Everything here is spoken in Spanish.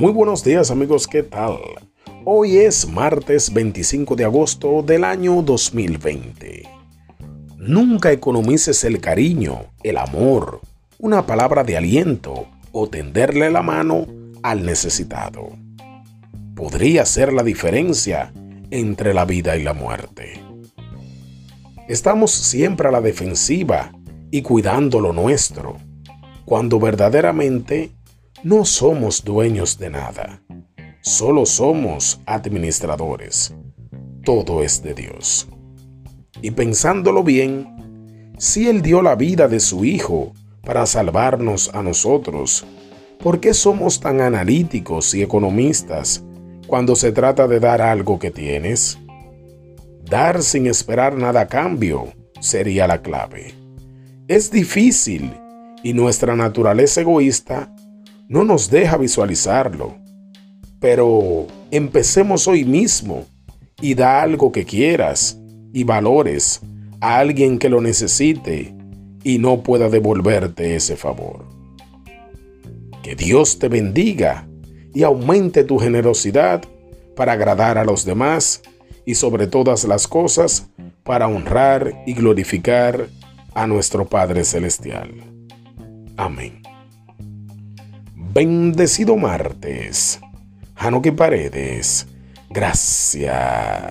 Muy buenos días amigos, ¿qué tal? Hoy es martes 25 de agosto del año 2020. Nunca economices el cariño, el amor, una palabra de aliento o tenderle la mano al necesitado. Podría ser la diferencia entre la vida y la muerte. Estamos siempre a la defensiva y cuidando lo nuestro, cuando verdaderamente no somos dueños de nada, solo somos administradores. Todo es de Dios. Y pensándolo bien, si Él dio la vida de su Hijo para salvarnos a nosotros, ¿por qué somos tan analíticos y economistas cuando se trata de dar algo que tienes? Dar sin esperar nada a cambio sería la clave. Es difícil y nuestra naturaleza egoísta no nos deja visualizarlo. Pero empecemos hoy mismo y da algo que quieras y valores a alguien que lo necesite y no pueda devolverte ese favor. Que Dios te bendiga y aumente tu generosidad para agradar a los demás y sobre todas las cosas para honrar y glorificar a nuestro Padre Celestial. Amén. Bendecido martes. Janoque Paredes. Gracias.